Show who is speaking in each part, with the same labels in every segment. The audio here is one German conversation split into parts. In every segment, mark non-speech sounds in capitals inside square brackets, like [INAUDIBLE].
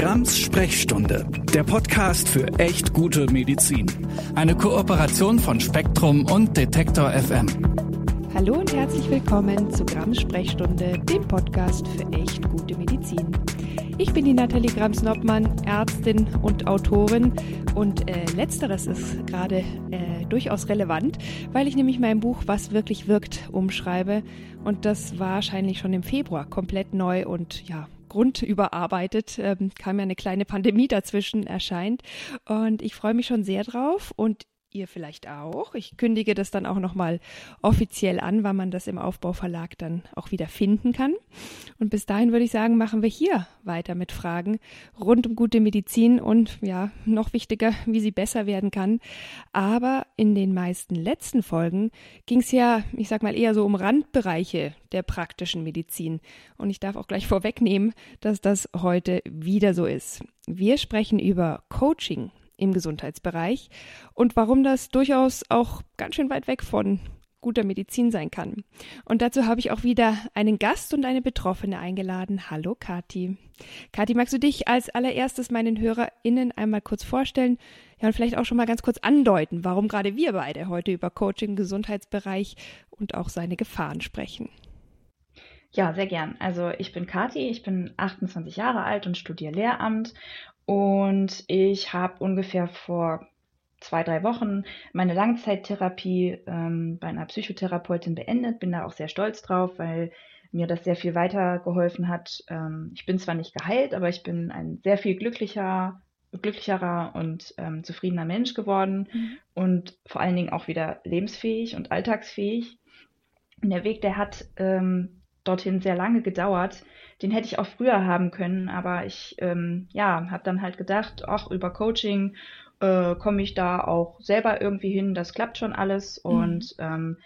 Speaker 1: Grams Sprechstunde, der Podcast für echt gute Medizin. Eine Kooperation von Spektrum und Detektor FM.
Speaker 2: Hallo und herzlich willkommen zu Grams Sprechstunde, dem Podcast für echt gute Medizin. Ich bin die Nathalie Grams-Noppmann, Ärztin und Autorin und äh, letzteres ist gerade äh, durchaus relevant, weil ich nämlich mein Buch Was wirklich wirkt umschreibe und das war wahrscheinlich schon im Februar komplett neu und ja, grundüberarbeitet, ähm, kam ja eine kleine Pandemie dazwischen erscheint. Und ich freue mich schon sehr drauf und ihr vielleicht auch. Ich kündige das dann auch nochmal offiziell an, weil man das im Aufbauverlag dann auch wieder finden kann. Und bis dahin würde ich sagen, machen wir hier weiter mit Fragen rund um gute Medizin und ja, noch wichtiger, wie sie besser werden kann. Aber in den meisten letzten Folgen ging es ja, ich sag mal, eher so um Randbereiche der praktischen Medizin. Und ich darf auch gleich vorwegnehmen, dass das heute wieder so ist. Wir sprechen über Coaching im Gesundheitsbereich und warum das durchaus auch ganz schön weit weg von guter Medizin sein kann. Und dazu habe ich auch wieder einen Gast und eine Betroffene eingeladen. Hallo Kati. Kati, magst du dich als allererstes meinen HörerInnen einmal kurz vorstellen? Ja, und vielleicht auch schon mal ganz kurz andeuten, warum gerade wir beide heute über Coaching im Gesundheitsbereich und auch seine Gefahren sprechen.
Speaker 3: Ja, sehr gern. Also ich bin Kati, ich bin 28 Jahre alt und studiere Lehramt und ich habe ungefähr vor zwei, drei Wochen meine Langzeittherapie ähm, bei einer Psychotherapeutin beendet. Bin da auch sehr stolz drauf, weil mir das sehr viel weitergeholfen hat. Ähm, ich bin zwar nicht geheilt, aber ich bin ein sehr viel glücklicher, glücklicherer und ähm, zufriedener Mensch geworden mhm. und vor allen Dingen auch wieder lebensfähig und alltagsfähig. Und der Weg, der hat ähm, dorthin sehr lange gedauert den hätte ich auch früher haben können, aber ich ähm, ja, habe dann halt gedacht, ach, über Coaching äh, komme ich da auch selber irgendwie hin, das klappt schon alles mhm. und ähm,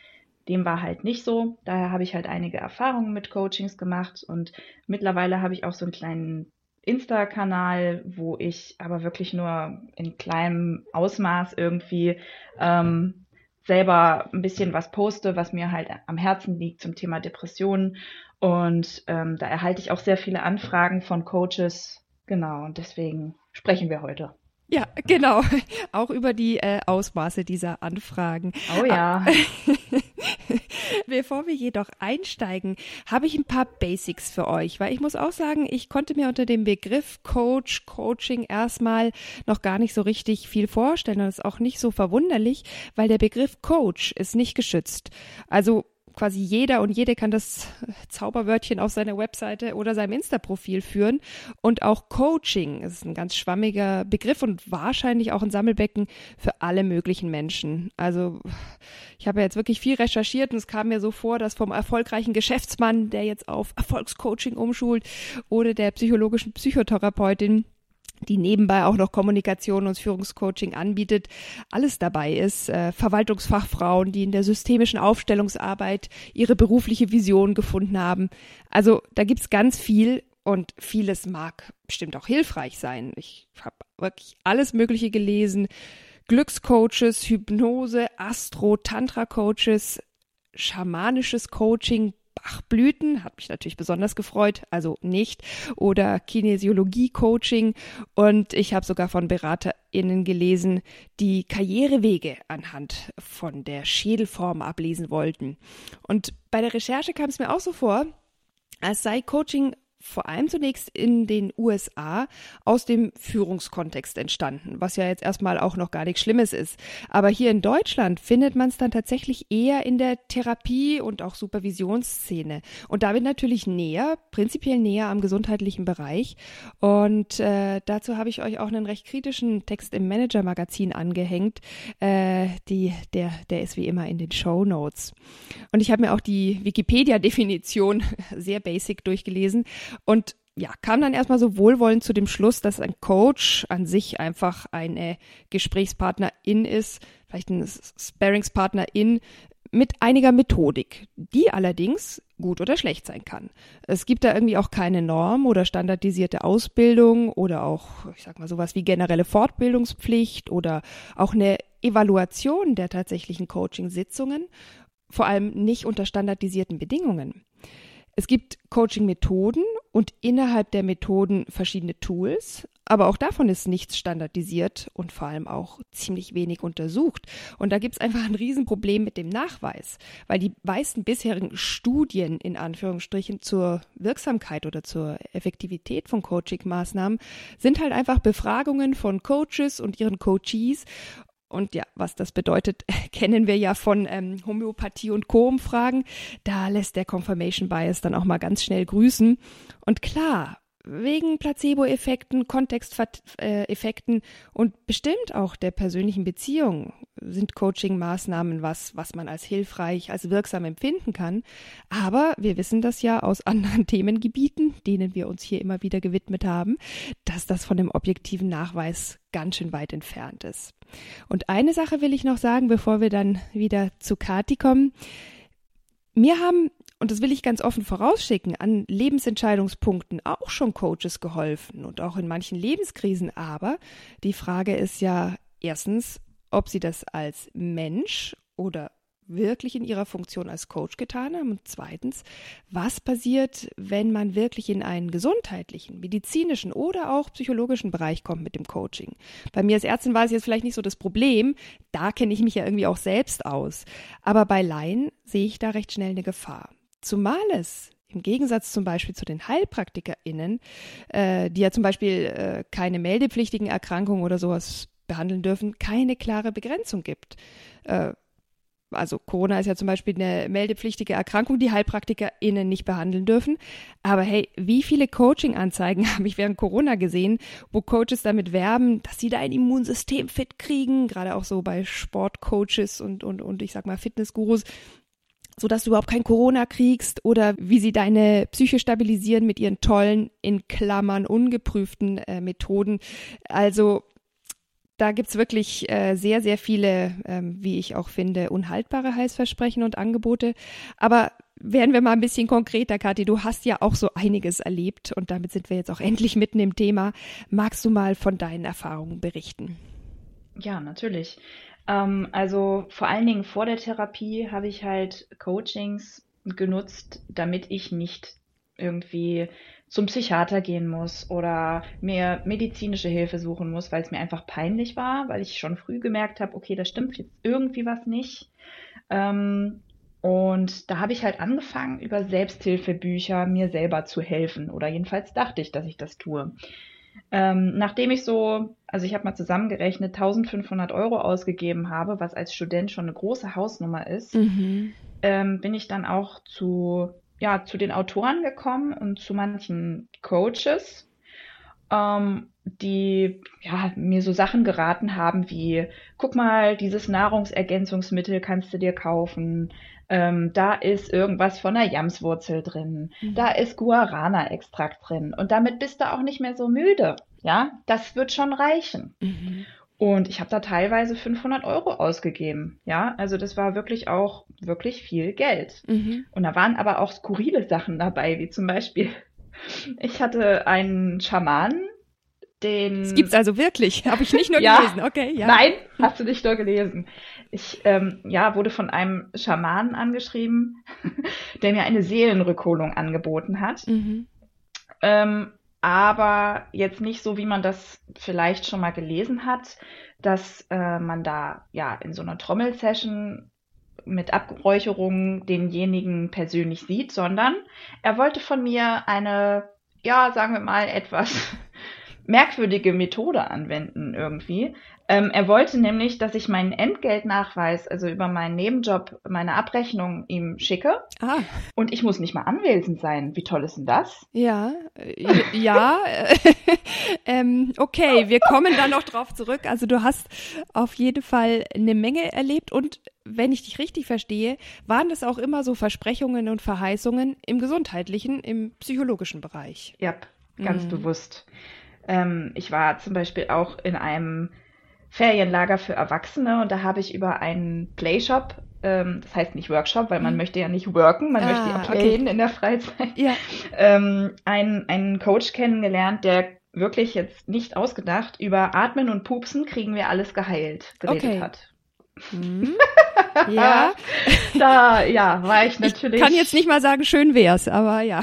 Speaker 3: dem war halt nicht so. Daher habe ich halt einige Erfahrungen mit Coachings gemacht und mittlerweile habe ich auch so einen kleinen Insta-Kanal, wo ich aber wirklich nur in kleinem Ausmaß irgendwie ähm, selber ein bisschen was poste, was mir halt am Herzen liegt zum Thema Depressionen und ähm, da erhalte ich auch sehr viele Anfragen von Coaches. Genau, und deswegen sprechen wir heute.
Speaker 2: Ja, genau. [LAUGHS] Auch über die äh, Ausmaße dieser Anfragen.
Speaker 3: Oh ja. [LAUGHS]
Speaker 2: Bevor wir jedoch einsteigen, habe ich ein paar Basics für euch, weil ich muss auch sagen, ich konnte mir unter dem Begriff Coach, Coaching erstmal noch gar nicht so richtig viel vorstellen. Und das ist auch nicht so verwunderlich, weil der Begriff Coach ist nicht geschützt. Also quasi jeder und jede kann das Zauberwörtchen auf seiner Webseite oder seinem Insta-Profil führen. Und auch Coaching ist ein ganz schwammiger Begriff und wahrscheinlich auch ein Sammelbecken für alle möglichen Menschen. Also ich habe jetzt wirklich viel recherchiert und es kam mir so vor, dass vom erfolgreichen Geschäftsmann, der jetzt auf Erfolgscoaching umschult, oder der psychologischen Psychotherapeutin, die nebenbei auch noch Kommunikation und Führungscoaching anbietet, alles dabei ist. Äh, Verwaltungsfachfrauen, die in der systemischen Aufstellungsarbeit ihre berufliche Vision gefunden haben. Also da gibt's ganz viel und vieles mag bestimmt auch hilfreich sein. Ich habe wirklich alles Mögliche gelesen. Glückscoaches, Hypnose, Astro, Tantra-Coaches, schamanisches Coaching, Bachblüten, hat mich natürlich besonders gefreut, also nicht, oder Kinesiologie-Coaching. Und ich habe sogar von BeraterInnen gelesen, die Karrierewege anhand von der Schädelform ablesen wollten. Und bei der Recherche kam es mir auch so vor, als sei Coaching vor allem zunächst in den USA aus dem Führungskontext entstanden, was ja jetzt erstmal auch noch gar nichts Schlimmes ist. Aber hier in Deutschland findet man es dann tatsächlich eher in der Therapie und auch Supervisionsszene und damit natürlich näher, prinzipiell näher am gesundheitlichen Bereich. Und äh, dazu habe ich euch auch einen recht kritischen Text im Manager-Magazin angehängt. Äh, die, der, der ist wie immer in den Show Notes. Und ich habe mir auch die Wikipedia-Definition [LAUGHS] sehr basic durchgelesen und ja, kam dann erstmal so wohlwollend zu dem Schluss, dass ein Coach an sich einfach eine Gesprächspartnerin ist, vielleicht ein Sparingspartnerin mit einiger Methodik, die allerdings gut oder schlecht sein kann. Es gibt da irgendwie auch keine Norm oder standardisierte Ausbildung oder auch, ich sag mal, sowas wie generelle Fortbildungspflicht oder auch eine Evaluation der tatsächlichen Coaching-Sitzungen, vor allem nicht unter standardisierten Bedingungen. Es gibt Coaching-Methoden und innerhalb der Methoden verschiedene Tools. Aber auch davon ist nichts standardisiert und vor allem auch ziemlich wenig untersucht. Und da gibt es einfach ein Riesenproblem mit dem Nachweis, weil die meisten bisherigen Studien in Anführungsstrichen zur Wirksamkeit oder zur Effektivität von Coaching-Maßnahmen sind halt einfach Befragungen von Coaches und ihren Coachees und ja, was das bedeutet, [LAUGHS] kennen wir ja von ähm, Homöopathie und Co-Umfragen. Da lässt der Confirmation Bias dann auch mal ganz schnell grüßen. Und klar, wegen Placebo-Effekten, Kontexteffekten und bestimmt auch der persönlichen Beziehung sind Coaching-Maßnahmen was, was man als hilfreich, als wirksam empfinden kann. Aber wir wissen das ja aus [LAUGHS] anderen Themengebieten, denen wir uns hier immer wieder gewidmet haben, dass das von dem objektiven Nachweis ganz schön weit entfernt ist. Und eine Sache will ich noch sagen, bevor wir dann wieder zu Kati kommen. Mir haben und das will ich ganz offen vorausschicken, an Lebensentscheidungspunkten auch schon Coaches geholfen und auch in manchen Lebenskrisen. Aber die Frage ist ja erstens, ob sie das als Mensch oder wirklich in ihrer Funktion als Coach getan haben? Und zweitens, was passiert, wenn man wirklich in einen gesundheitlichen, medizinischen oder auch psychologischen Bereich kommt mit dem Coaching? Bei mir als Ärztin war es jetzt vielleicht nicht so das Problem, da kenne ich mich ja irgendwie auch selbst aus. Aber bei Laien sehe ich da recht schnell eine Gefahr. Zumal es im Gegensatz zum Beispiel zu den HeilpraktikerInnen, äh, die ja zum Beispiel äh, keine meldepflichtigen Erkrankungen oder sowas behandeln dürfen, keine klare Begrenzung gibt. Äh, also Corona ist ja zum Beispiel eine meldepflichtige Erkrankung, die HeilpraktikerInnen nicht behandeln dürfen. Aber hey, wie viele Coaching-Anzeigen [LAUGHS] habe ich während Corona gesehen, wo Coaches damit werben, dass sie da ein Immunsystem fit kriegen, gerade auch so bei Sportcoaches und, und, und ich sag mal Fitnessgurus, so dass du überhaupt kein Corona kriegst oder wie sie deine Psyche stabilisieren mit ihren tollen, in Klammern ungeprüften äh, Methoden. Also da gibt's wirklich äh, sehr, sehr viele, ähm, wie ich auch finde, unhaltbare Heißversprechen und Angebote. Aber werden wir mal ein bisschen konkreter, Kathi. Du hast ja auch so einiges erlebt und damit sind wir jetzt auch endlich mitten im Thema. Magst du mal von deinen Erfahrungen berichten?
Speaker 3: Ja, natürlich. Ähm, also vor allen Dingen vor der Therapie habe ich halt Coachings genutzt, damit ich nicht irgendwie zum Psychiater gehen muss oder mir medizinische Hilfe suchen muss, weil es mir einfach peinlich war, weil ich schon früh gemerkt habe, okay, da stimmt jetzt irgendwie was nicht. Ähm, und da habe ich halt angefangen, über Selbsthilfebücher mir selber zu helfen. Oder jedenfalls dachte ich, dass ich das tue. Ähm, nachdem ich so, also ich habe mal zusammengerechnet, 1500 Euro ausgegeben habe, was als Student schon eine große Hausnummer ist, mhm. ähm, bin ich dann auch zu, ja, zu den Autoren gekommen und zu manchen Coaches, ähm, die ja, mir so Sachen geraten haben wie, guck mal, dieses Nahrungsergänzungsmittel kannst du dir kaufen, ähm, da ist irgendwas von der Jamswurzel drin, mhm. da ist Guarana-Extrakt drin und damit bist du auch nicht mehr so müde. Ja, das wird schon reichen. Mhm. Und ich habe da teilweise 500 Euro ausgegeben. Ja, also das war wirklich auch wirklich viel Geld. Mhm. Und da waren aber auch skurrile Sachen dabei, wie zum Beispiel, [LAUGHS] ich hatte einen Schamanen, den.
Speaker 2: Das gibt's also wirklich. Habe ich nicht nur [LAUGHS] ja, gelesen. Okay,
Speaker 3: ja. Nein, hast du nicht nur gelesen. Ich ähm, ja, wurde von einem Schamanen angeschrieben, [LAUGHS] der mir eine Seelenrückholung angeboten hat. Mhm. Ähm, aber jetzt nicht so, wie man das vielleicht schon mal gelesen hat, dass äh, man da ja in so einer Trommelsession mit Abräucherung denjenigen persönlich sieht, sondern er wollte von mir eine, ja, sagen wir mal, etwas merkwürdige Methode anwenden irgendwie. Ähm, er wollte nämlich, dass ich meinen Entgeltnachweis, also über meinen Nebenjob, meine Abrechnung ihm schicke. Ah. Und ich muss nicht mal anwesend sein. Wie toll ist denn das?
Speaker 2: Ja, äh, ja. [LAUGHS] ähm, okay, wir kommen da noch drauf zurück. Also du hast auf jeden Fall eine Menge erlebt und wenn ich dich richtig verstehe, waren das auch immer so Versprechungen und Verheißungen im gesundheitlichen, im psychologischen Bereich.
Speaker 3: Ja, ganz mhm. bewusst. Ähm, ich war zum Beispiel auch in einem Ferienlager für Erwachsene und da habe ich über einen Playshop, ähm, das heißt nicht Workshop, weil man mhm. möchte ja nicht worken, man ah, möchte ja playen okay. in der Freizeit, ja. ähm, einen, einen Coach kennengelernt, der wirklich jetzt nicht ausgedacht über Atmen und Pupsen kriegen wir alles geheilt geredet okay. hat.
Speaker 2: Mhm. [LAUGHS] Ja.
Speaker 3: da, ja, war ich natürlich.
Speaker 2: Ich kann jetzt nicht mal sagen, schön wär's, aber ja.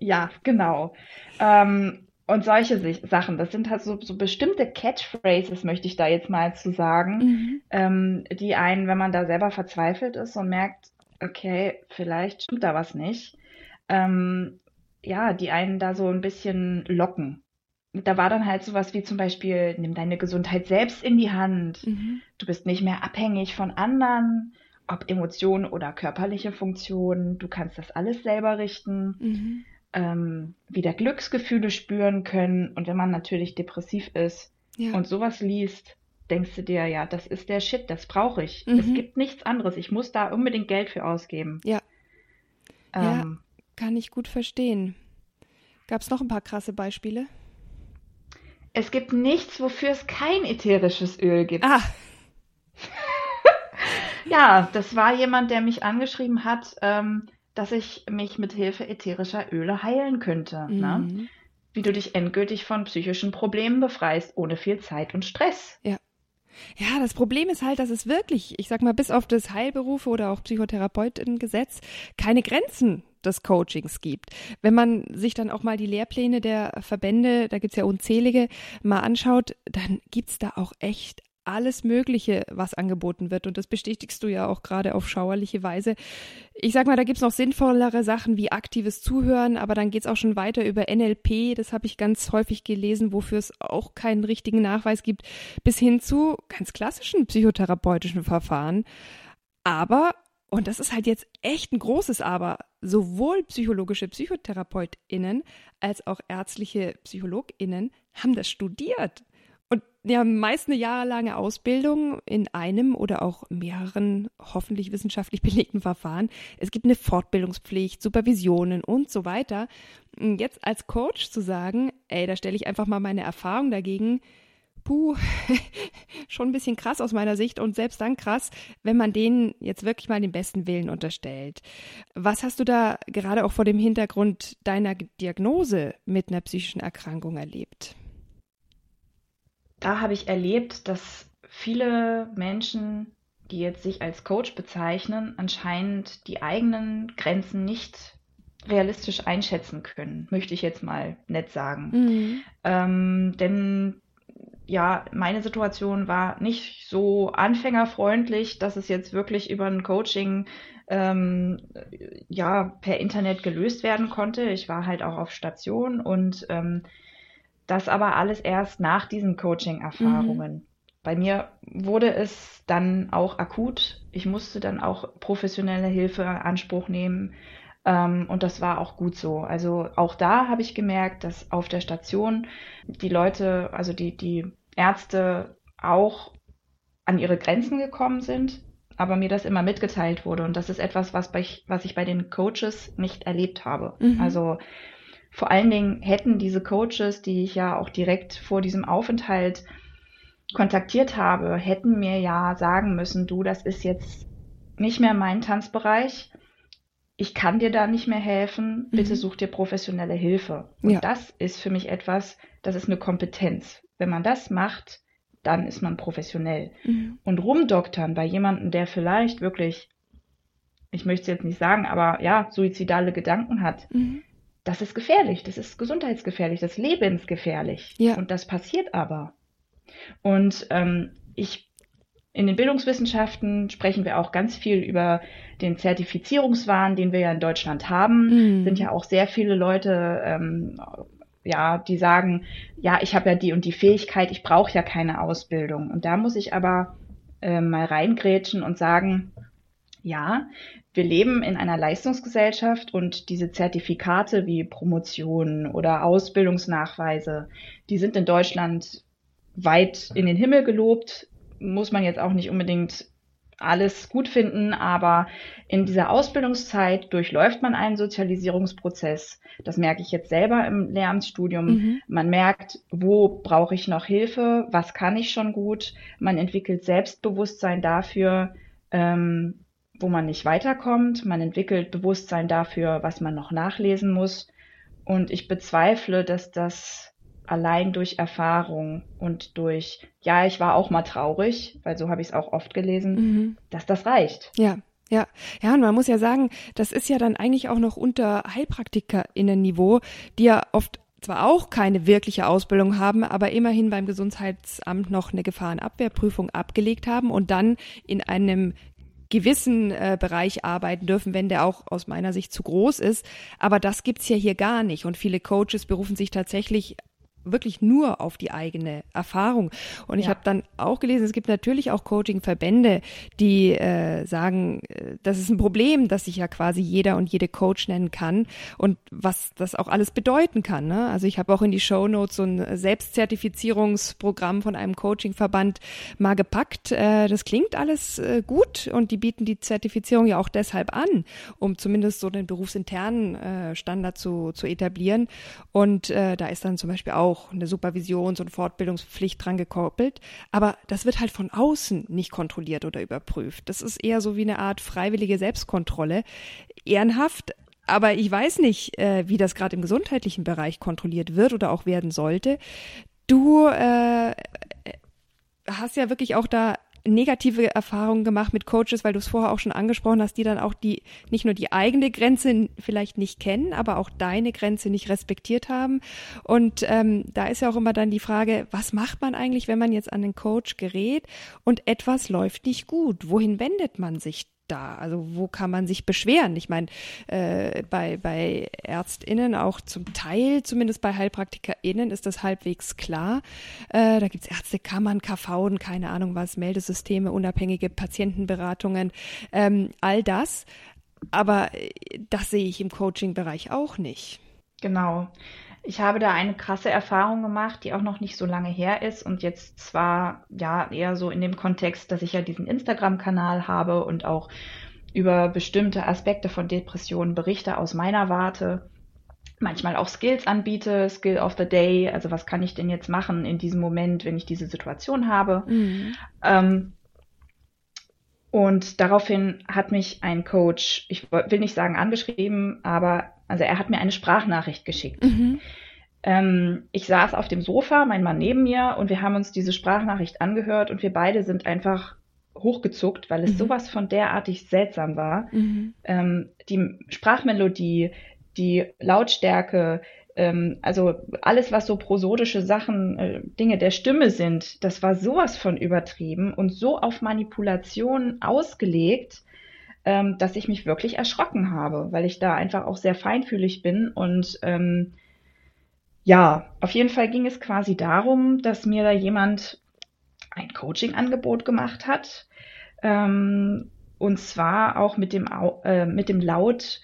Speaker 3: Ja, genau. Ähm, und solche Sachen, das sind halt so, so bestimmte Catchphrases, möchte ich da jetzt mal zu sagen, mhm. ähm, die einen, wenn man da selber verzweifelt ist und merkt, okay, vielleicht stimmt da was nicht, ähm, ja, die einen da so ein bisschen locken. Da war dann halt sowas wie zum Beispiel, nimm deine Gesundheit selbst in die Hand. Mhm. Du bist nicht mehr abhängig von anderen, ob Emotionen oder körperliche Funktionen. Du kannst das alles selber richten. Mhm ähm, wieder Glücksgefühle spüren können. Und wenn man natürlich depressiv ist ja. und sowas liest, denkst du dir, ja, das ist der Shit, das brauche ich. Mhm. Es gibt nichts anderes. Ich muss da unbedingt Geld für ausgeben.
Speaker 2: Ja. Ähm, ja, kann ich gut verstehen. Gab es noch ein paar krasse Beispiele?
Speaker 3: Es gibt nichts, wofür es kein ätherisches Öl gibt.
Speaker 2: Ah. [LAUGHS]
Speaker 3: ja, das war jemand, der mich angeschrieben hat. Ähm, dass ich mich mit Hilfe ätherischer Öle heilen könnte. Ne? Mhm. Ne? Wie du dich endgültig von psychischen Problemen befreist, ohne viel Zeit und Stress.
Speaker 2: Ja. Ja, das Problem ist halt, dass es wirklich, ich sag mal, bis auf das Heilberufe oder auch Psychotherapeutinnengesetz keine Grenzen des Coachings gibt. Wenn man sich dann auch mal die Lehrpläne der Verbände, da gibt's ja unzählige, mal anschaut, dann gibt's da auch echt alles Mögliche, was angeboten wird. Und das bestätigst du ja auch gerade auf schauerliche Weise. Ich sag mal, da gibt's noch sinnvollere Sachen wie aktives Zuhören, aber dann geht's auch schon weiter über NLP, das habe ich ganz häufig gelesen, wofür es auch keinen richtigen Nachweis gibt, bis hin zu ganz klassischen psychotherapeutischen Verfahren. Aber, und das ist halt jetzt echt ein großes Aber, sowohl psychologische PsychotherapeutInnen als auch ärztliche PsychologInnen haben das studiert. Und ja, meist eine jahrelange Ausbildung in einem oder auch mehreren hoffentlich wissenschaftlich [LAUGHS] belegten Verfahren. Es gibt eine Fortbildungspflicht, Supervisionen und so weiter. Jetzt als Coach zu sagen, ey, da stelle ich einfach mal meine Erfahrung dagegen, puh, [LAUGHS] schon ein bisschen krass aus meiner Sicht und selbst dann krass, wenn man denen jetzt wirklich mal den besten Willen unterstellt. Was hast du da gerade auch vor dem Hintergrund deiner Diagnose mit einer psychischen Erkrankung erlebt?
Speaker 3: Da habe ich erlebt, dass viele Menschen, die jetzt sich als Coach bezeichnen, anscheinend die eigenen Grenzen nicht realistisch einschätzen können, möchte ich jetzt mal nett sagen. Mhm. Ähm, denn ja, meine Situation war nicht so anfängerfreundlich, dass es jetzt wirklich über ein Coaching ähm, ja per Internet gelöst werden konnte. Ich war halt auch auf Station und ähm, das aber alles erst nach diesen Coaching-Erfahrungen. Mhm. Bei mir wurde es dann auch akut. Ich musste dann auch professionelle Hilfe in Anspruch nehmen. Ähm, und das war auch gut so. Also auch da habe ich gemerkt, dass auf der Station die Leute, also die, die Ärzte auch an ihre Grenzen gekommen sind, aber mir das immer mitgeteilt wurde. Und das ist etwas, was, bei, was ich bei den Coaches nicht erlebt habe. Mhm. Also vor allen Dingen hätten diese Coaches, die ich ja auch direkt vor diesem Aufenthalt kontaktiert habe, hätten mir ja sagen müssen, du, das ist jetzt nicht mehr mein Tanzbereich. Ich kann dir da nicht mehr helfen. Bitte mhm. such dir professionelle Hilfe. Und ja. das ist für mich etwas, das ist eine Kompetenz. Wenn man das macht, dann ist man professionell. Mhm. Und rumdoktern bei jemandem, der vielleicht wirklich, ich möchte es jetzt nicht sagen, aber ja, suizidale Gedanken hat, mhm das ist gefährlich, das ist gesundheitsgefährlich, das ist lebensgefährlich. Ja. Und das passiert aber. Und ähm, ich in den Bildungswissenschaften sprechen wir auch ganz viel über den Zertifizierungswahn, den wir ja in Deutschland haben. Mhm. Sind ja auch sehr viele Leute, ähm, ja, die sagen, ja, ich habe ja die und die Fähigkeit, ich brauche ja keine Ausbildung. Und da muss ich aber äh, mal reingrätschen und sagen, ja, wir leben in einer Leistungsgesellschaft und diese Zertifikate wie Promotionen oder Ausbildungsnachweise, die sind in Deutschland weit in den Himmel gelobt. Muss man jetzt auch nicht unbedingt alles gut finden, aber in dieser Ausbildungszeit durchläuft man einen Sozialisierungsprozess. Das merke ich jetzt selber im Lehramtsstudium. Mhm. Man merkt, wo brauche ich noch Hilfe, was kann ich schon gut. Man entwickelt Selbstbewusstsein dafür, ähm, wo man nicht weiterkommt. Man entwickelt Bewusstsein dafür, was man noch nachlesen muss. Und ich bezweifle, dass das allein durch Erfahrung und durch, ja, ich war auch mal traurig, weil so habe ich es auch oft gelesen, mhm. dass das reicht.
Speaker 2: Ja. Ja, ja, und man muss ja sagen, das ist ja dann eigentlich auch noch unter HeilpraktikerInnen-Niveau, die ja oft zwar auch keine wirkliche Ausbildung haben, aber immerhin beim Gesundheitsamt noch eine Gefahrenabwehrprüfung abgelegt haben und dann in einem gewissen äh, Bereich arbeiten dürfen, wenn der auch aus meiner Sicht zu groß ist. Aber das gibt's ja hier gar nicht. Und viele Coaches berufen sich tatsächlich wirklich nur auf die eigene Erfahrung. Und ich habe dann auch gelesen, es gibt natürlich auch Coaching-Verbände, die äh, sagen, äh, das ist ein Problem, dass sich ja quasi jeder und jede Coach nennen kann und was das auch alles bedeuten kann. Ne? Also ich habe auch in die Show Notes so ein Selbstzertifizierungsprogramm von einem Coaching-Verband mal gepackt. Äh, das klingt alles äh, gut und die bieten die Zertifizierung ja auch deshalb an, um zumindest so den berufsinternen äh, Standard zu, zu etablieren. Und äh, da ist dann zum Beispiel auch auch eine Supervisions- und Fortbildungspflicht dran gekoppelt. Aber das wird halt von außen nicht kontrolliert oder überprüft. Das ist eher so wie eine Art freiwillige Selbstkontrolle. Ehrenhaft, aber ich weiß nicht, äh, wie das gerade im gesundheitlichen Bereich kontrolliert wird oder auch werden sollte. Du äh, hast ja wirklich auch da negative Erfahrungen gemacht mit Coaches, weil du es vorher auch schon angesprochen hast, die dann auch die nicht nur die eigene Grenze vielleicht nicht kennen, aber auch deine Grenze nicht respektiert haben. Und ähm, da ist ja auch immer dann die Frage, was macht man eigentlich, wenn man jetzt an den Coach gerät und etwas läuft nicht gut? Wohin wendet man sich da? Also wo kann man sich beschweren? Ich meine, äh, bei, bei ÄrztInnen auch zum Teil, zumindest bei HeilpraktikerInnen, ist das halbwegs klar. Äh, da gibt's Ärztekammern, KV, keine Ahnung was, Meldesysteme, unabhängige Patientenberatungen, ähm, all das. Aber äh, das sehe ich im Coaching-Bereich auch nicht.
Speaker 3: Genau. Ich habe da eine krasse Erfahrung gemacht, die auch noch nicht so lange her ist und jetzt zwar ja eher so in dem Kontext, dass ich ja diesen Instagram-Kanal habe und auch über bestimmte Aspekte von Depressionen berichte aus meiner Warte, manchmal auch Skills anbiete, Skill of the Day, also was kann ich denn jetzt machen in diesem Moment, wenn ich diese Situation habe. Mhm. Ähm, und daraufhin hat mich ein Coach, ich will nicht sagen angeschrieben, aber also er hat mir eine Sprachnachricht geschickt. Mhm. Ähm, ich saß auf dem Sofa, mein Mann neben mir, und wir haben uns diese Sprachnachricht angehört und wir beide sind einfach hochgezuckt, weil es mhm. sowas von derartig seltsam war. Mhm. Ähm, die Sprachmelodie, die Lautstärke, ähm, also alles, was so prosodische Sachen, äh, Dinge der Stimme sind, das war sowas von übertrieben und so auf Manipulation ausgelegt, ähm, dass ich mich wirklich erschrocken habe, weil ich da einfach auch sehr feinfühlig bin. Und ähm, ja, auf jeden Fall ging es quasi darum, dass mir da jemand ein Coaching-Angebot gemacht hat. Ähm, und zwar auch mit dem, äh, mit dem Laut,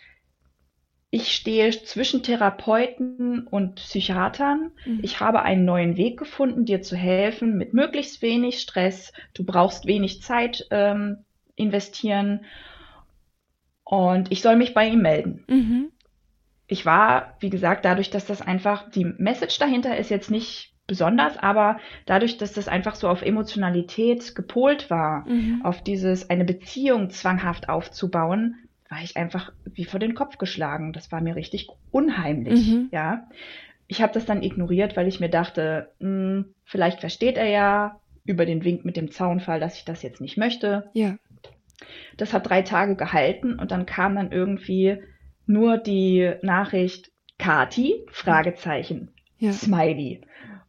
Speaker 3: ich stehe zwischen Therapeuten und Psychiatern. Mhm. Ich habe einen neuen Weg gefunden, dir zu helfen mit möglichst wenig Stress. Du brauchst wenig Zeit ähm, investieren und ich soll mich bei ihm melden. Mhm. Ich war, wie gesagt, dadurch, dass das einfach, die Message dahinter ist jetzt nicht besonders, aber dadurch, dass das einfach so auf Emotionalität gepolt war, mhm. auf dieses, eine Beziehung zwanghaft aufzubauen, war ich einfach wie vor den Kopf geschlagen. Das war mir richtig unheimlich, mhm. ja. Ich habe das dann ignoriert, weil ich mir dachte, mh, hm, vielleicht versteht er ja über den Wink mit dem Zaunfall, dass ich das jetzt nicht möchte. Ja. Das hat drei Tage gehalten und dann kam dann irgendwie nur die Nachricht Kati, Fragezeichen, ja. Smiley.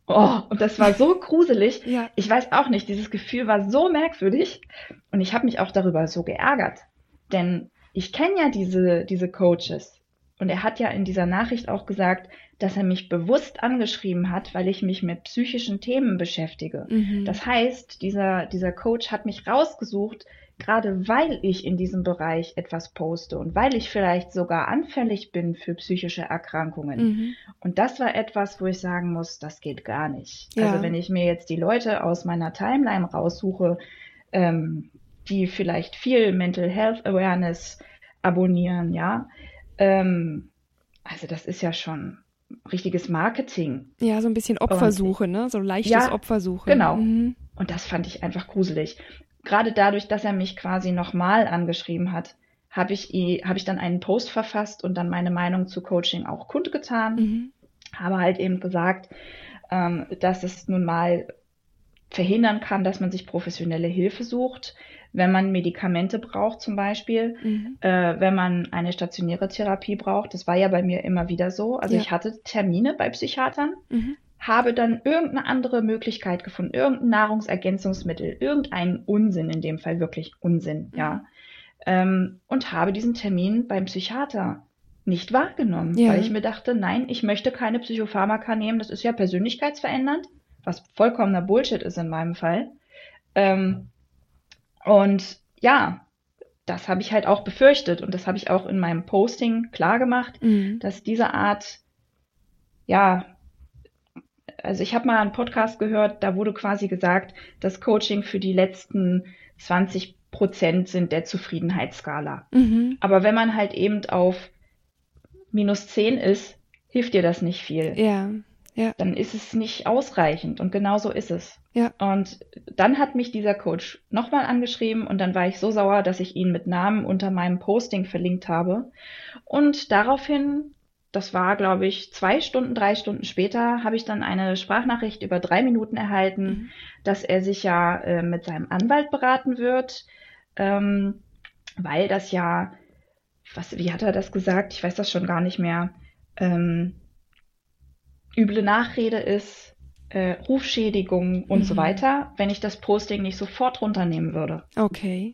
Speaker 3: Oh, und das war so [LAUGHS] gruselig. Ja. Ich weiß auch nicht, dieses Gefühl war so merkwürdig und ich habe mich auch darüber so geärgert. Denn ich kenne ja diese, diese Coaches und er hat ja in dieser Nachricht auch gesagt, dass er mich bewusst angeschrieben hat, weil ich mich mit psychischen Themen beschäftige. Mhm. Das heißt, dieser, dieser Coach hat mich rausgesucht, gerade weil ich in diesem Bereich etwas poste und weil ich vielleicht sogar anfällig bin für psychische Erkrankungen. Mhm. Und das war etwas, wo ich sagen muss, das geht gar nicht. Ja. Also wenn ich mir jetzt die Leute aus meiner Timeline raussuche, ähm, die vielleicht viel Mental Health Awareness abonnieren, ja, ähm, also das ist ja schon richtiges Marketing.
Speaker 2: Ja, so ein bisschen Opfersuche, und, ne? So leichtes ja, Opfersuche.
Speaker 3: Genau. Mhm. Und das fand ich einfach gruselig gerade dadurch, dass er mich quasi nochmal angeschrieben hat, habe ich, hab ich dann einen Post verfasst und dann meine Meinung zu Coaching auch kundgetan. Mhm. Habe halt eben gesagt, ähm, dass es nun mal verhindern kann, dass man sich professionelle Hilfe sucht, wenn man Medikamente braucht zum Beispiel, mhm. äh, wenn man eine stationäre Therapie braucht. Das war ja bei mir immer wieder so. Also ja. ich hatte Termine bei Psychiatern, mhm. Habe dann irgendeine andere Möglichkeit gefunden, irgendein Nahrungsergänzungsmittel, irgendeinen Unsinn, in dem Fall wirklich Unsinn, mhm. ja, ähm, und habe diesen Termin beim Psychiater nicht wahrgenommen, ja. weil ich mir dachte, nein, ich möchte keine Psychopharmaka nehmen, das ist ja persönlichkeitsverändernd was vollkommener Bullshit ist in meinem Fall. Ähm, und ja, das habe ich halt auch befürchtet und das habe ich auch in meinem Posting klar gemacht, mhm. dass diese Art, ja, also ich habe mal einen Podcast gehört, da wurde quasi gesagt, dass Coaching für die letzten 20 Prozent sind der Zufriedenheitsskala. Mhm. Aber wenn man halt eben auf minus 10 ist, hilft dir das nicht viel.
Speaker 2: Ja
Speaker 3: ja. dann ist es nicht ausreichend. Und genau so ist es.
Speaker 2: Ja.
Speaker 3: Und dann hat mich dieser Coach nochmal angeschrieben und dann war ich so sauer, dass ich ihn mit Namen unter meinem Posting verlinkt habe. Und daraufhin, das war, glaube ich, zwei Stunden, drei Stunden später, habe ich dann eine Sprachnachricht über drei Minuten erhalten, mhm. dass er sich ja äh, mit seinem Anwalt beraten wird, ähm, weil das ja, was, wie hat er das gesagt? Ich weiß das schon gar nicht mehr. Ähm, üble Nachrede ist, äh, Rufschädigung und mhm. so weiter, wenn ich das Posting nicht sofort runternehmen würde.
Speaker 2: Okay.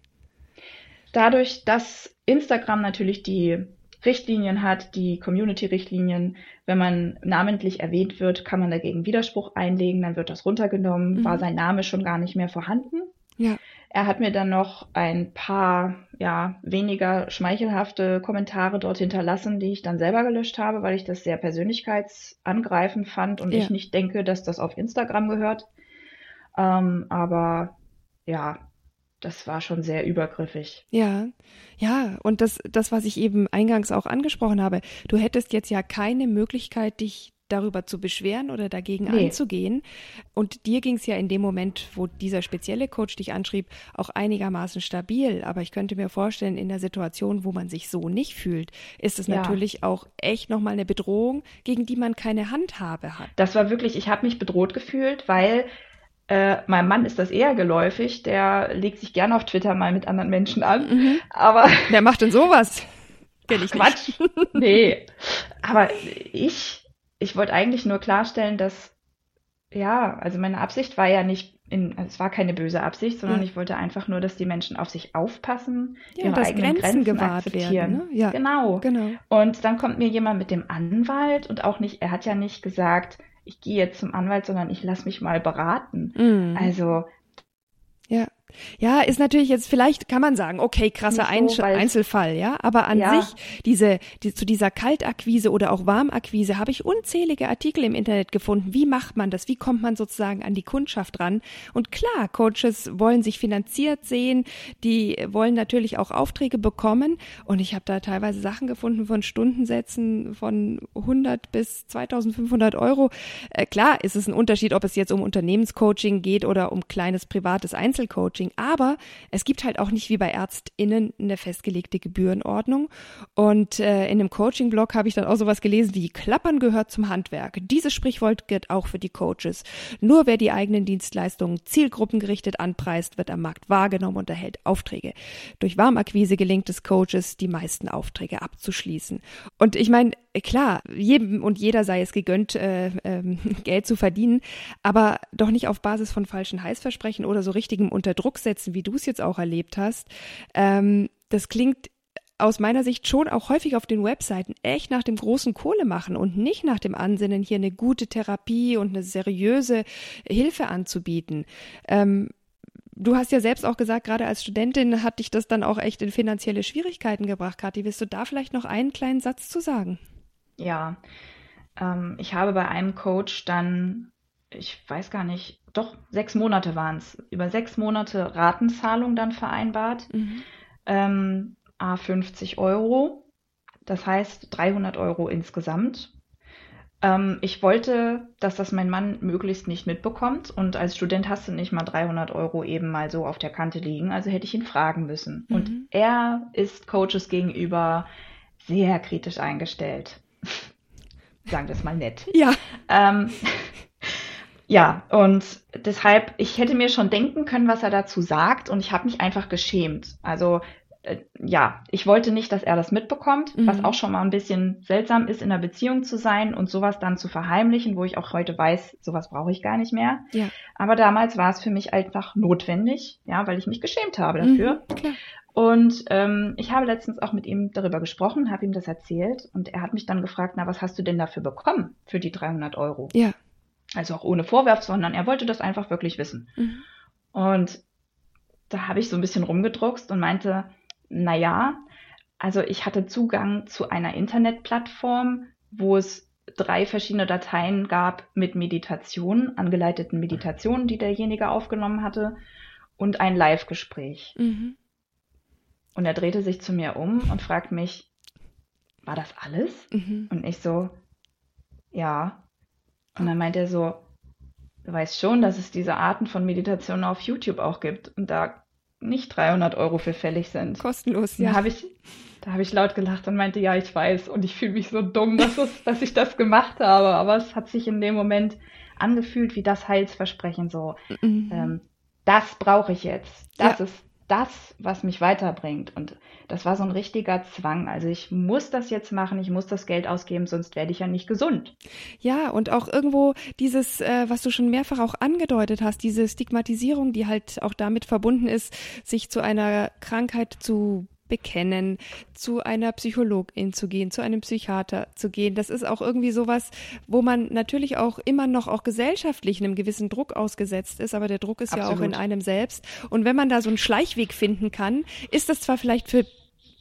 Speaker 3: Dadurch, dass Instagram natürlich die Richtlinien hat, die Community-Richtlinien, wenn man namentlich erwähnt wird, kann man dagegen Widerspruch einlegen, dann wird das runtergenommen, mhm. war sein Name schon gar nicht mehr vorhanden.
Speaker 2: Ja.
Speaker 3: Er hat mir dann noch ein paar, ja, weniger schmeichelhafte Kommentare dort hinterlassen, die ich dann selber gelöscht habe, weil ich das sehr persönlichkeitsangreifend fand und ja. ich nicht denke, dass das auf Instagram gehört. Ähm, aber ja, das war schon sehr übergriffig.
Speaker 2: Ja, ja, und das, das, was ich eben eingangs auch angesprochen habe, du hättest jetzt ja keine Möglichkeit, dich darüber zu beschweren oder dagegen nee. anzugehen. Und dir ging es ja in dem Moment, wo dieser spezielle Coach dich anschrieb, auch einigermaßen stabil. Aber ich könnte mir vorstellen, in der Situation, wo man sich so nicht fühlt, ist es ja. natürlich auch echt nochmal eine Bedrohung, gegen die man keine Handhabe hat.
Speaker 3: Das war wirklich, ich habe mich bedroht gefühlt, weil äh, meinem Mann ist das eher geläufig. Der legt sich gerne auf Twitter mal mit anderen Menschen an. Mhm. Aber.
Speaker 2: Wer macht denn sowas?
Speaker 3: Kenn ich Quatsch. Nicht. [LAUGHS] nee. Aber ich ich wollte eigentlich nur klarstellen, dass, ja, also meine Absicht war ja nicht, in, also es war keine böse Absicht, sondern ja. ich wollte einfach nur, dass die Menschen auf sich aufpassen,
Speaker 2: ja, ihre eigenen Grenzen, Grenzen akzeptieren. Werden, ne?
Speaker 3: ja, genau.
Speaker 2: genau.
Speaker 3: Und dann kommt mir jemand mit dem Anwalt und auch nicht, er hat ja nicht gesagt, ich gehe jetzt zum Anwalt, sondern ich lasse mich mal beraten. Mhm. Also
Speaker 2: ja. Ja, ist natürlich jetzt, vielleicht kann man sagen, okay, krasser so, Einzelfall, ja, aber an ja. sich, diese, die, zu dieser Kaltakquise oder auch Warmakquise habe ich unzählige Artikel im Internet gefunden. Wie macht man das? Wie kommt man sozusagen an die Kundschaft ran? Und klar, Coaches wollen sich finanziert sehen, die wollen natürlich auch Aufträge bekommen und ich habe da teilweise Sachen gefunden von Stundensätzen von 100 bis 2500 Euro. Äh, klar ist es ein Unterschied, ob es jetzt um Unternehmenscoaching geht oder um kleines privates Einzelcoaching. Coaching. Aber es gibt halt auch nicht wie bei ÄrztInnen eine festgelegte Gebührenordnung. Und äh, in einem Coaching-Blog habe ich dann auch sowas gelesen wie Klappern gehört zum Handwerk. Dieses Sprichwort gilt auch für die Coaches. Nur wer die eigenen Dienstleistungen zielgruppengerichtet anpreist, wird am Markt wahrgenommen und erhält Aufträge. Durch Warmakquise gelingt es Coaches, die meisten Aufträge abzuschließen. Und ich meine, klar, jedem und jeder sei es gegönnt, äh, äh, [LAUGHS] Geld zu verdienen, aber doch nicht auf Basis von falschen Heißversprechen oder so richtigem Unterdruck setzen, wie du es jetzt auch erlebt hast. Ähm, das klingt aus meiner Sicht schon auch häufig auf den Webseiten echt nach dem großen Kohle machen und nicht nach dem Ansinnen, hier eine gute Therapie und eine seriöse Hilfe anzubieten. Ähm, du hast ja selbst auch gesagt, gerade als Studentin hat dich das dann auch echt in finanzielle Schwierigkeiten gebracht. Kathi, willst du da vielleicht noch einen kleinen Satz zu sagen?
Speaker 3: Ja, ähm, ich habe bei einem Coach dann, ich weiß gar nicht, doch sechs Monate waren es, über sechs Monate Ratenzahlung dann vereinbart. Mhm. Ähm, A 50 Euro, das heißt 300 Euro insgesamt. Ähm, ich wollte, dass das mein Mann möglichst nicht mitbekommt und als Student hast du nicht mal 300 Euro eben mal so auf der Kante liegen, also hätte ich ihn fragen müssen. Mhm. Und er ist Coaches gegenüber sehr kritisch eingestellt. Sagen wir es mal nett.
Speaker 2: Ja.
Speaker 3: Ähm, ja, und deshalb, ich hätte mir schon denken können, was er dazu sagt und ich habe mich einfach geschämt. Also äh, ja, ich wollte nicht, dass er das mitbekommt, mhm. was auch schon mal ein bisschen seltsam ist, in einer Beziehung zu sein und sowas dann zu verheimlichen, wo ich auch heute weiß, sowas brauche ich gar nicht mehr. Ja. Aber damals war es für mich einfach notwendig, ja, weil ich mich geschämt habe dafür. Mhm, und ähm, ich habe letztens auch mit ihm darüber gesprochen, habe ihm das erzählt und er hat mich dann gefragt, na, was hast du denn dafür bekommen für die 300 Euro? Ja. Also auch ohne Vorwurf, sondern er wollte das einfach wirklich wissen. Mhm. Und da habe ich so ein bisschen rumgedruckst und meinte, na ja, also ich hatte Zugang zu einer Internetplattform, wo es drei verschiedene Dateien gab mit Meditationen, angeleiteten Meditationen, die derjenige aufgenommen hatte, und ein Live-Gespräch. Mhm. Und er drehte sich zu mir um und fragt mich, war das alles? Mhm. Und ich so, ja. Und dann meint er so, du weißt schon, dass es diese Arten von Meditationen auf YouTube auch gibt und da nicht 300 Euro für fällig sind.
Speaker 2: Kostenlos, ja.
Speaker 3: Da habe ich, da ich laut gelacht und meinte, ja, ich weiß. Und ich fühle mich so dumm, dass, es, dass ich das gemacht habe. Aber es hat sich in dem Moment angefühlt wie das Heilsversprechen so. Mhm. Ähm, das brauche ich jetzt. Das ja. ist das, was mich weiterbringt. Und das war so ein richtiger Zwang. Also ich muss das jetzt machen, ich muss das Geld ausgeben, sonst werde ich ja nicht gesund.
Speaker 2: Ja, und auch irgendwo dieses, äh, was du schon mehrfach auch angedeutet hast, diese Stigmatisierung, die halt auch damit verbunden ist, sich zu einer Krankheit zu bekennen, zu einer Psychologin zu gehen, zu einem Psychiater zu gehen. Das ist auch irgendwie sowas, wo man natürlich auch immer noch auch gesellschaftlich einem gewissen Druck ausgesetzt ist, aber der Druck ist Absolut. ja auch in einem selbst. Und wenn man da so einen Schleichweg finden kann, ist das zwar vielleicht für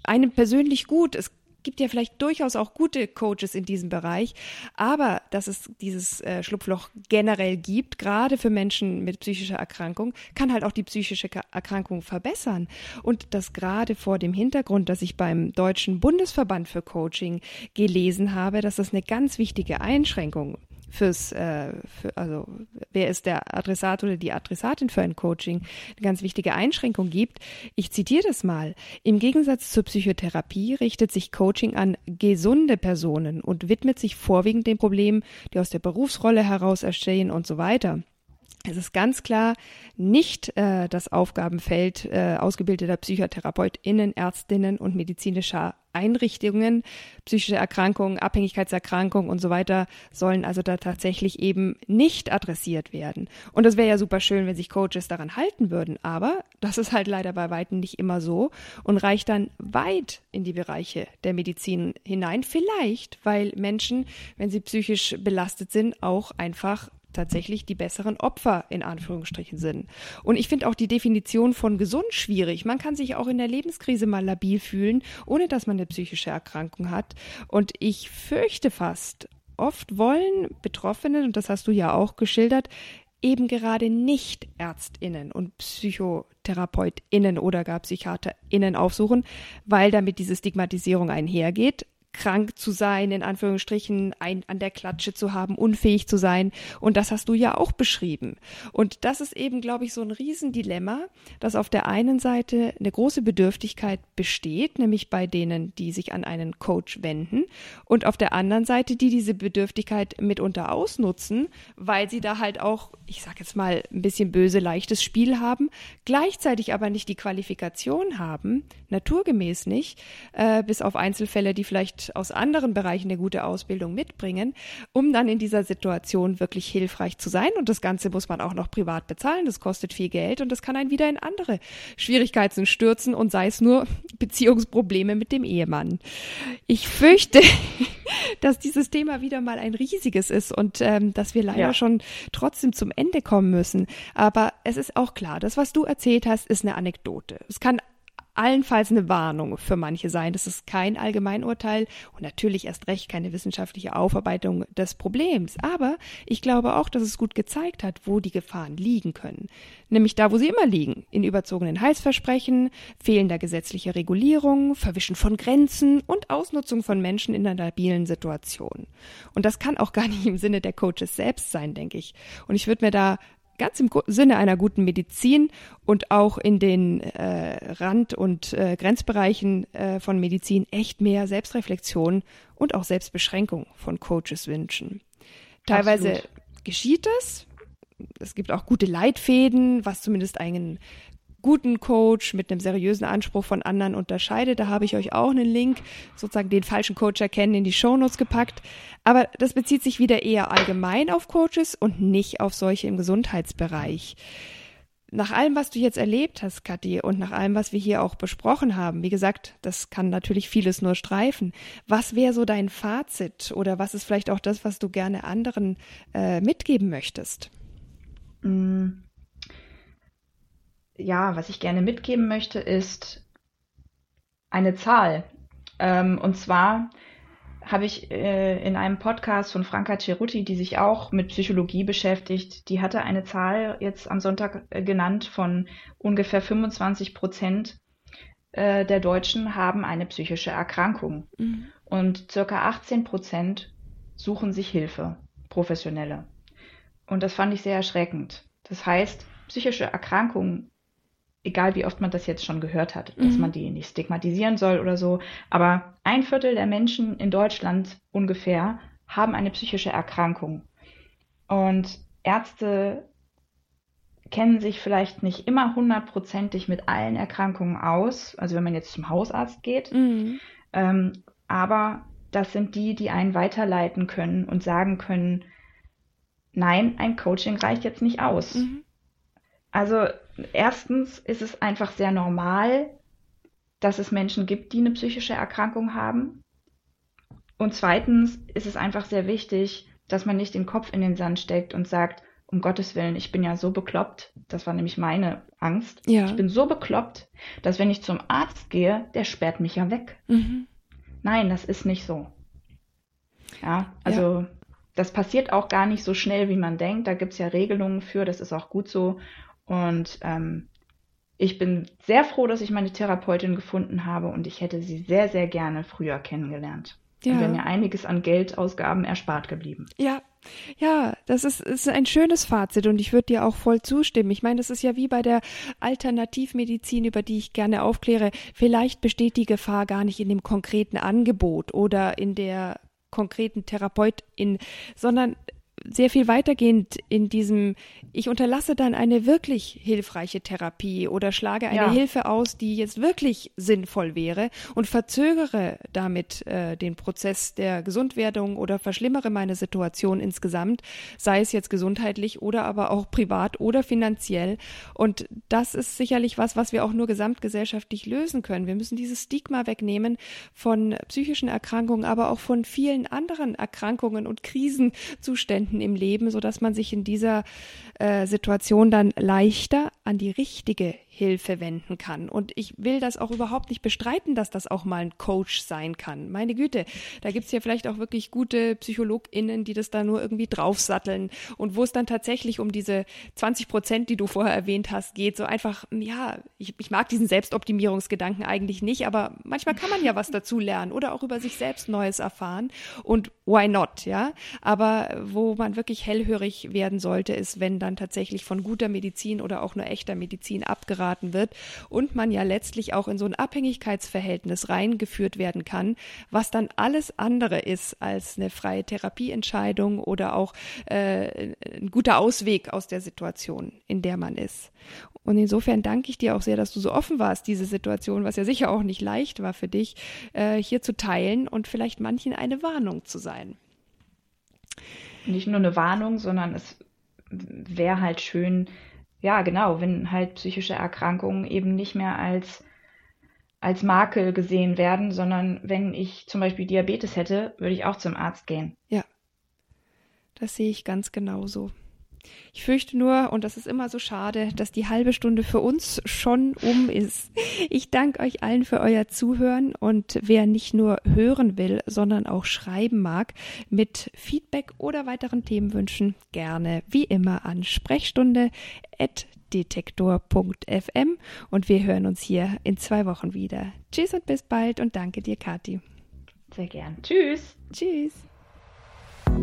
Speaker 2: einen persönlich gut. Es gibt ja vielleicht durchaus auch gute Coaches in diesem Bereich, aber dass es dieses äh, Schlupfloch generell gibt, gerade für Menschen mit psychischer Erkrankung, kann halt auch die psychische Erkrankung verbessern. Und das gerade vor dem Hintergrund, dass ich beim Deutschen Bundesverband für Coaching gelesen habe, dass das eine ganz wichtige Einschränkung fürs, äh, für, also wer ist der Adressat oder die Adressatin für ein Coaching, eine ganz wichtige Einschränkung gibt. Ich zitiere das mal. Im Gegensatz zur Psychotherapie richtet sich Coaching an gesunde Personen und widmet sich vorwiegend den Problemen, die aus der Berufsrolle heraus entstehen und so weiter. Es ist ganz klar nicht äh, das Aufgabenfeld äh, ausgebildeter PsychotherapeutInnen, Ärztinnen und medizinischer Einrichtungen. Psychische Erkrankungen, Abhängigkeitserkrankungen und so weiter sollen also da tatsächlich eben nicht adressiert werden. Und das wäre ja super schön, wenn sich Coaches daran halten würden. Aber das ist halt leider bei Weitem nicht immer so und reicht dann weit in die Bereiche der Medizin hinein. Vielleicht, weil Menschen, wenn sie psychisch belastet sind, auch einfach tatsächlich die besseren Opfer in Anführungsstrichen sind. Und ich finde auch die Definition von gesund schwierig. Man kann sich auch in der Lebenskrise mal labil fühlen, ohne dass man eine psychische Erkrankung hat. Und ich fürchte fast, oft wollen Betroffene, und das hast du ja auch geschildert, eben gerade nicht Ärztinnen und Psychotherapeutinnen oder gar Psychiaterinnen aufsuchen, weil damit diese Stigmatisierung einhergeht krank zu sein, in Anführungsstrichen, ein, an der Klatsche zu haben, unfähig zu sein. Und das hast du ja auch beschrieben. Und das ist eben, glaube ich, so ein Riesendilemma, dass auf der einen Seite eine große Bedürftigkeit besteht, nämlich bei denen, die sich an einen Coach wenden, und auf der anderen Seite, die diese Bedürftigkeit mitunter ausnutzen, weil sie da halt auch, ich sage jetzt mal, ein bisschen böse, leichtes Spiel haben, gleichzeitig aber nicht die Qualifikation haben, naturgemäß nicht, äh, bis auf Einzelfälle, die vielleicht aus anderen Bereichen eine gute Ausbildung mitbringen, um dann in dieser Situation wirklich hilfreich zu sein. Und das Ganze muss man auch noch privat bezahlen. Das kostet viel Geld und das kann einen wieder in andere Schwierigkeiten stürzen und sei es nur [LAUGHS] Beziehungsprobleme mit dem Ehemann. Ich fürchte, [LAUGHS] dass dieses Thema wieder mal ein riesiges ist und ähm, dass wir leider ja. schon trotzdem zum Ende kommen müssen. Aber es ist auch klar, das, was du erzählt hast, ist eine Anekdote. Es kann allenfalls eine Warnung für manche sein. Das ist kein Allgemeinurteil und natürlich erst recht keine wissenschaftliche Aufarbeitung des Problems. Aber ich glaube auch, dass es gut gezeigt hat, wo die Gefahren liegen können. Nämlich da, wo sie immer liegen. In überzogenen Heilsversprechen, fehlender gesetzlicher Regulierung, Verwischen von Grenzen und Ausnutzung von Menschen in einer labilen Situation. Und das kann auch [LAUGHS] gar nicht im Sinne der Coaches selbst sein, denke ich. Und ich würde mir da ganz im Sinne einer guten Medizin und auch in den äh, Rand- und äh, Grenzbereichen äh, von Medizin echt mehr Selbstreflexion und auch Selbstbeschränkung von Coaches wünschen. Teilweise Absolut. geschieht das, es gibt auch gute Leitfäden, was zumindest einen guten Coach mit einem seriösen Anspruch von anderen unterscheidet. Da habe ich euch auch einen Link, sozusagen den falschen Coach erkennen, in die Shownotes gepackt. Aber das bezieht sich wieder eher allgemein auf Coaches und nicht auf solche im Gesundheitsbereich. Nach allem, was du jetzt erlebt hast, Kathi, und nach allem, was wir hier auch besprochen haben, wie gesagt, das kann natürlich vieles nur streifen. Was wäre so dein Fazit oder was ist vielleicht auch das, was du gerne anderen äh, mitgeben möchtest?
Speaker 3: Mm ja, was ich gerne mitgeben möchte, ist eine Zahl. Ähm, und zwar habe ich äh, in einem Podcast von Franka Ceruti, die sich auch mit Psychologie beschäftigt, die hatte eine Zahl jetzt am Sonntag äh, genannt von ungefähr 25 Prozent äh, der Deutschen haben eine psychische Erkrankung. Mhm. Und circa 18 Prozent suchen sich Hilfe, professionelle. Und das fand ich sehr erschreckend. Das heißt, psychische Erkrankungen egal wie oft man das jetzt schon gehört hat, dass mhm. man die nicht stigmatisieren soll oder so, aber ein Viertel der Menschen in Deutschland ungefähr haben eine psychische Erkrankung. Und Ärzte kennen sich vielleicht nicht immer hundertprozentig mit allen Erkrankungen aus, also wenn man jetzt zum Hausarzt geht, mhm. ähm, aber das sind die, die einen weiterleiten können und sagen können, nein, ein Coaching reicht jetzt nicht aus. Mhm. Also erstens ist es einfach sehr normal, dass es Menschen gibt, die eine psychische Erkrankung haben. Und zweitens ist es einfach sehr wichtig, dass man nicht den Kopf in den Sand steckt und sagt, um Gottes Willen, ich bin ja so bekloppt. Das war nämlich meine Angst. Ja. Ich bin so bekloppt, dass wenn ich zum Arzt gehe, der sperrt mich ja weg. Mhm. Nein, das ist nicht so. Ja, also ja. das passiert auch gar nicht so schnell, wie man denkt. Da gibt es ja Regelungen für, das ist auch gut so. Und ähm, ich bin sehr froh, dass ich meine Therapeutin gefunden habe und ich hätte sie sehr, sehr gerne früher kennengelernt. Ja. Und wäre mir einiges an Geldausgaben erspart geblieben.
Speaker 2: Ja, ja, das ist, ist ein schönes Fazit und ich würde dir auch voll zustimmen. Ich meine, das ist ja wie bei der Alternativmedizin, über die ich gerne aufkläre. Vielleicht besteht die Gefahr gar nicht in dem konkreten Angebot oder in der konkreten Therapeutin, sondern sehr viel weitergehend in diesem, ich unterlasse dann eine wirklich hilfreiche Therapie oder schlage eine ja. Hilfe aus, die jetzt wirklich sinnvoll wäre und verzögere damit äh, den Prozess der Gesundwerdung oder verschlimmere meine Situation insgesamt, sei es jetzt gesundheitlich oder aber auch privat oder finanziell. Und das ist sicherlich was, was wir auch nur gesamtgesellschaftlich lösen können. Wir müssen dieses Stigma wegnehmen von psychischen Erkrankungen, aber auch von vielen anderen Erkrankungen und Krisenzuständen Umständen im Leben, so dass man sich in dieser äh, Situation dann leichter an die richtige Hilfe wenden kann. Und ich will das auch überhaupt nicht bestreiten, dass das auch mal ein Coach sein kann. Meine Güte, da gibt es ja vielleicht auch wirklich gute PsychologInnen, die das da nur irgendwie draufsatteln und wo es dann tatsächlich um diese 20 Prozent, die du vorher erwähnt hast, geht. So einfach, ja, ich, ich mag diesen Selbstoptimierungsgedanken eigentlich nicht, aber manchmal kann man ja was dazu lernen oder auch über sich selbst Neues erfahren. Und why not, ja? Aber wo man wirklich hellhörig werden sollte, ist, wenn dann tatsächlich von guter Medizin oder auch nur echter Medizin abgeraten geraten wird und man ja letztlich auch in so ein Abhängigkeitsverhältnis reingeführt werden kann, was dann alles andere ist als eine freie Therapieentscheidung oder auch äh, ein guter Ausweg aus der Situation, in der man ist. Und insofern danke ich dir auch sehr, dass du so offen warst, diese Situation, was ja sicher auch nicht leicht war für dich, äh, hier zu teilen und vielleicht manchen eine Warnung zu sein.
Speaker 3: Nicht nur eine Warnung, sondern es wäre halt schön, ja, genau, wenn halt psychische Erkrankungen eben nicht mehr als, als Makel gesehen werden, sondern wenn ich zum Beispiel Diabetes hätte, würde ich auch zum Arzt gehen.
Speaker 2: Ja, das sehe ich ganz genauso. Ich fürchte nur, und das ist immer so schade, dass die halbe Stunde für uns schon um ist. Ich danke euch allen für euer Zuhören und wer nicht nur hören will, sondern auch schreiben mag, mit Feedback oder weiteren Themenwünschen gerne wie immer an sprechstunde.detektor.fm und wir hören uns hier in zwei Wochen wieder. Tschüss und bis bald und danke dir, Kathi.
Speaker 3: Sehr gern. Tschüss.
Speaker 2: Tschüss.